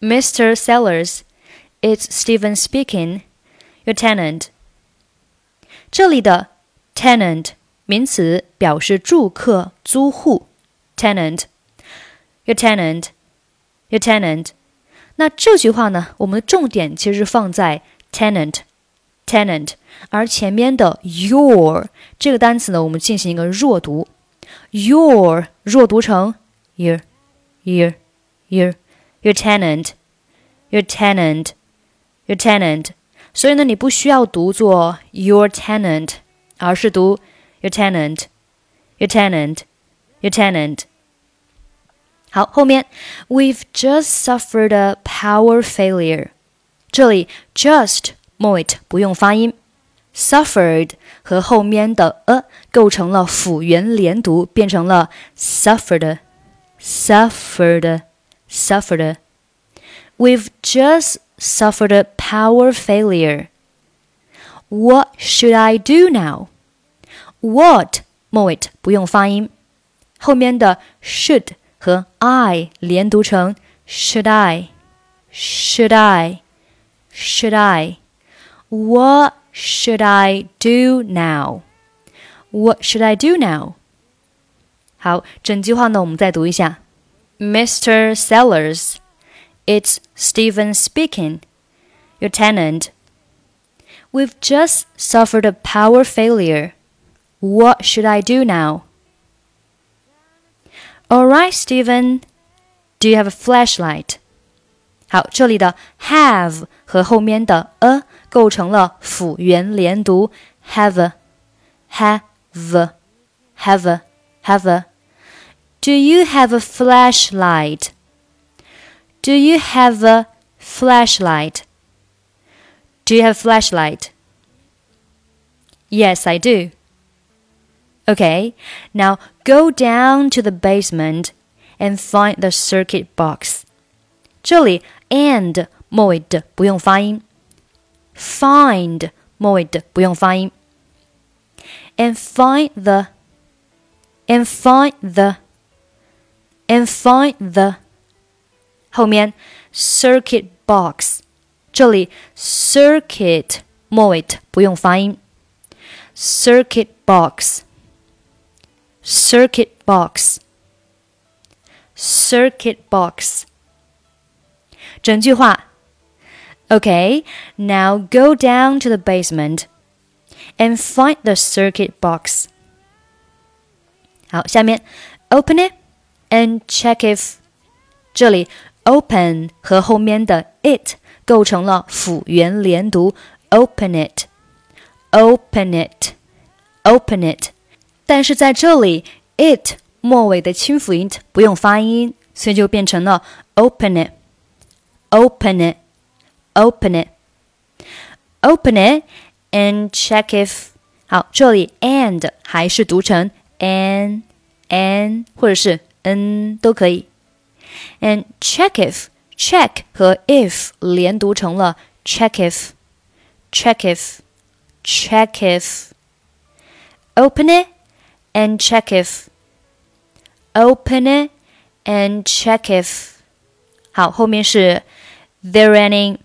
Mr. Sellers, it's Steven speaking. Your tenant. 这里的 tenant 名词表示住客、租户。tenant, your tenant, your tenant。那这句话呢，我们的重点其实放在 tenant。tenant，而前面的 your 这个单词呢，我们进行一个弱读，your 弱读成 year，year，year。your, your。your tenant, your tenant, your tenant。所以呢，你不需要读作 your tenant，而是读 your tenant, your tenant, your tenant。好，后面 We've just suffered a power failure。这里 just 末尾不用发音，suffered 和后面的 a 构成了辅元连读，变成了 suffered, suffered。suffered. We've just suffered a power failure. What should I do now? What 末尾不用发音，后面的 should 和 I 连读成 should I, should I, should I. What should I do now? What should I do now? 好，整句话呢，我们再读一下。 Mr. Sellers, it's Steven speaking. Your tenant. We've just suffered a power failure. What should I do now? All right, Steven. Do you have a flashlight? 好，这里的 have 和后面的 a 构成了辅元连读，have，have，have，have。Do you have a flashlight? Do you have a flashlight? Do you have a flashlight? Yes, I do. Okay, now go down to the basement and find the circuit box. 这里 and 末尾的不用发音，find 末尾的不用发音，and find the and find the and find the 后面 circuit box，这里 circuit 末尾不用发音，circuit box，circuit box，circuit box。整句话，Okay, now go down to the basement and find the circuit box. 好，下面 open it and check if 这里 open 和后面的 it 构成了辅元连读，open it，open it，open it。但是在这里 it 末尾的清辅音不用发音，所以就变成了 open it，open it，open it，open it and check if 好，这里 and 还是读成 an an 或者是 n 都可以。And check if check 和 if 连读成了 check if check if check if open it and check if open it and check if 好，后面是 there any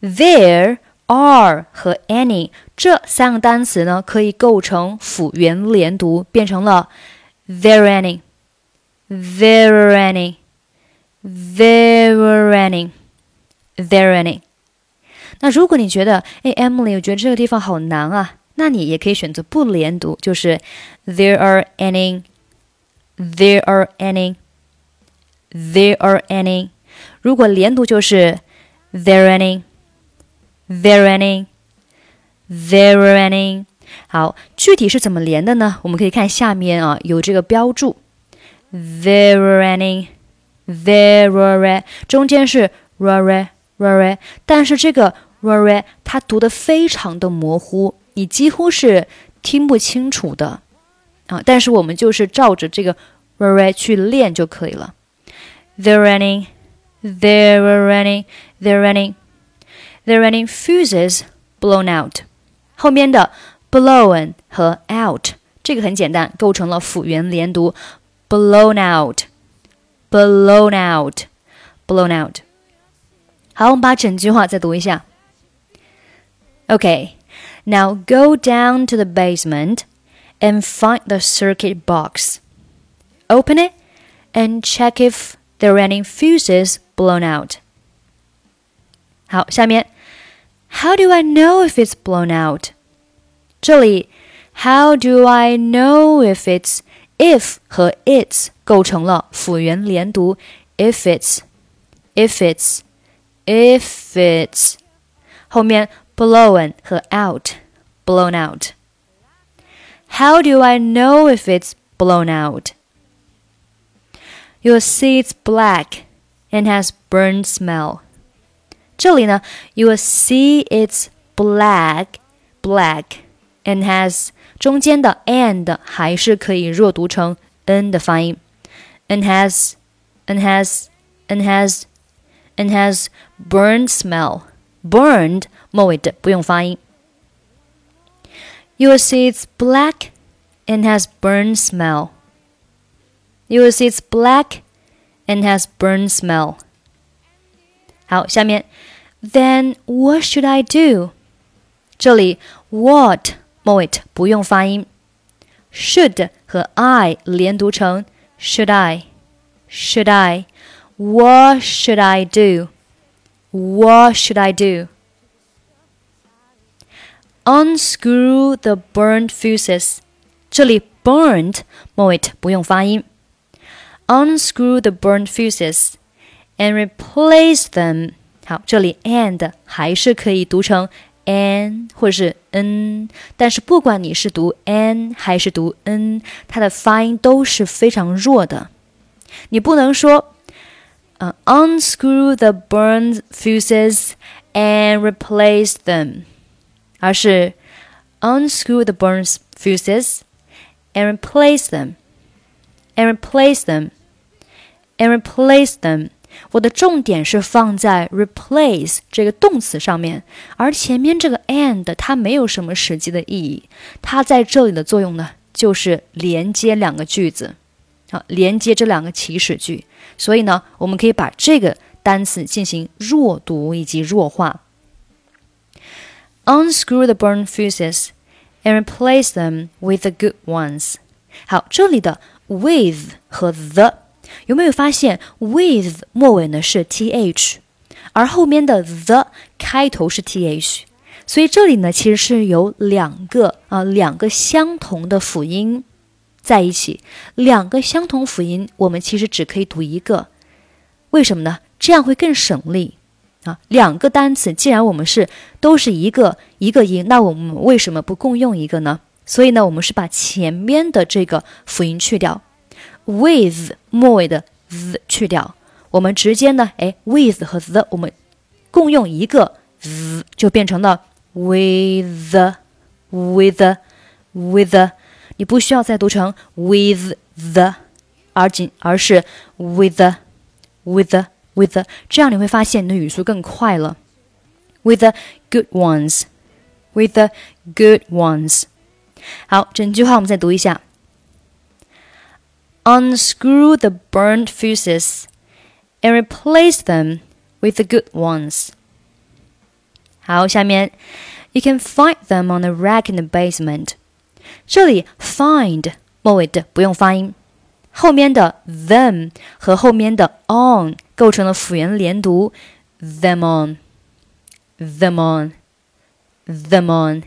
there are 和 any 这三个单词呢，可以构成辅元连读，变成了 there any there any There were any, there any。那如果你觉得，哎，Emily，我觉得这个地方好难啊，那你也可以选择不连读，就是 There are any, there are any, there are any。如果连读就是 There any, there any, there any。好，具体是怎么连的呢？我们可以看下面啊，有这个标注 ，There were any。There 中间是 rare rare，但是这个 rare 它读的非常的模糊，你几乎是听不清楚的啊。但是我们就是照着这个 rare 去练就可以了。They're running, they're running, they're running, they're running fuses blown out。后面的 blown 和 out 这个很简单，构成了辅元连读 ，blown out。blown out, blown out。 好，我们把整句话再读一下。Okay, now go down to the basement and find the circuit box. Open it and check if there are any fuses blown out. 好，下面 How do I know if it's blown out? 这里 How do I know if it's if 和 it's 构成了辅元连读，if it's if it's if it's 后面 blown 和 out blown out. How do I know if it's blown out? You'll see it's black and has burnt smell. 这里呢，you'll see it's black black and has 中间的 and 还是可以弱读成 n 的发音，and has and has and has and has burned smell burned 末尾的不用发音。You will see it's black and has burned smell. You will see it's black and has burned smell. 好，下面 Then what should I do？这里 what 末尾不用发音，should 和 I 连读成 should I should I What should I do? What should I do? Unscrew the burned fuses. 这里 burned 末尾不用发音。Unscrew the burned fuses and replace them 好，这里 and 还是可以读成 n 或者是 n，但是不管你是读 n 还是读 n，它的发音都是非常弱的。你不能说，呃，unscrew the burned fuses and replace them，而是 unscrew the burned fuses and replace them，and replace them，and replace them。 我的重点是放在 replace 这个动词上面，而前面这个 and 它没有什么实际的意义，它在这里的作用呢，就是连接两个句子，好，连接这两个祈使句，所以呢，我们可以把这个单词进行弱读以及弱化。Unscrew the burn fuses and replace them with the good ones。好，这里的 with 和 the。有没有发现 with 末尾呢是 th，而后面的 the 开头是 th，所以这里呢其实是有两个啊两个相同的辅音在一起，两个相同辅音我们其实只可以读一个，为什么呢？这样会更省力啊。两个单词既然我们是都是一个一个音，那我们为什么不共用一个呢？所以呢，我们是把前面的这个辅音去掉。With 末尾的 the 去掉，我们直接呢，哎，with 和 the 我们共用一个 the，就变成了 with with with，你不需要再读成 with the，而仅而是 with with with，这样你会发现你的语速更快了。With the good ones, with the good ones。好，整句话我们再读一下。unscrew the burnt fuses and replace them with the good ones. 好，下面 you can find them on the rack in the basement. 这里 find 末尾的不用发音，后面的 them 和后面的 on 构成了辅元连读，them on, them on, them on.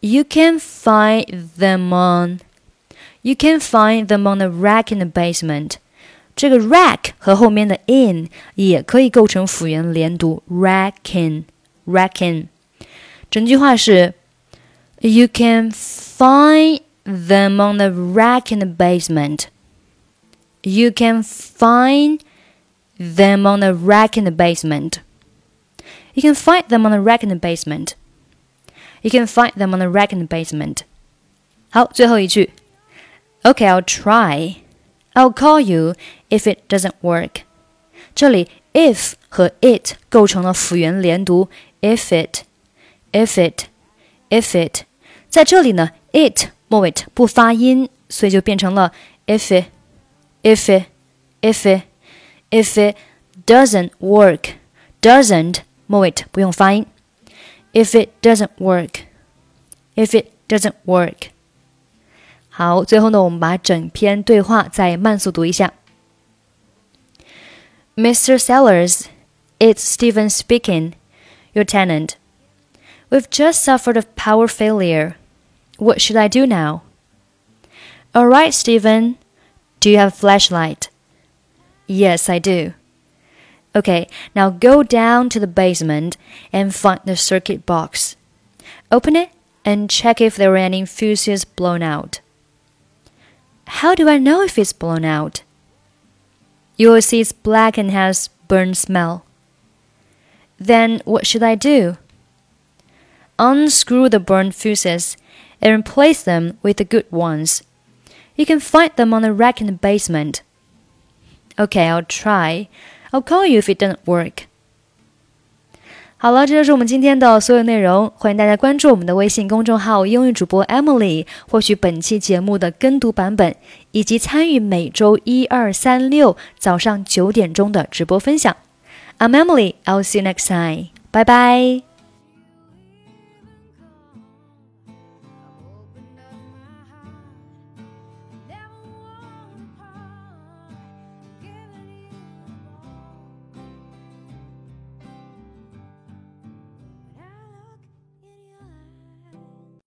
You can find them on You can find them on the rack in the basement。这个 rack 和后面的 in 也可以构成辅元连读，rackin，rackin。整句话是：You can find them on the rack in the basement. You can find them on the rack in the basement. You can find them on the rack in the basement. You can find them on the rack in the basement. 好，最后一句。 Okay, I'll try. I'll call you if it doesn't work. 这里 if 和 it 构成了辅元连读，if it, if it, if it。在这里呢，it 末尾不发音，所以就变成了 if it, if it, if it, if it doesn't work, doesn't 末尾不用发音。If it doesn't work, if it doesn't work。 好，最后呢，我们把整篇对话再慢速读一下。Mr. Sellers, it's Steven speaking, your tenant. We've just suffered a power failure. What should I do now? All right, Steven. Do you have a flashlight? Yes, I do. Okay, now go down to the basement and find the circuit box. Open it and check if there are any fuses blown out. How do I know if it's blown out? You will see it's black and has burnt smell. Then what should I do? Unscrew the burned fuses and replace them with the good ones. You can find them on the rack in the basement. Okay, I'll try. I'll call you if it doesn't work. 好了，这就是我们今天的所有内容。欢迎大家关注我们的微信公众号“英语主播 Emily”，获取本期节目的跟读版本，以及参与每周一、二、三、六早上九点钟的直播分享。I'm Emily. I'll see you next time. Bye bye.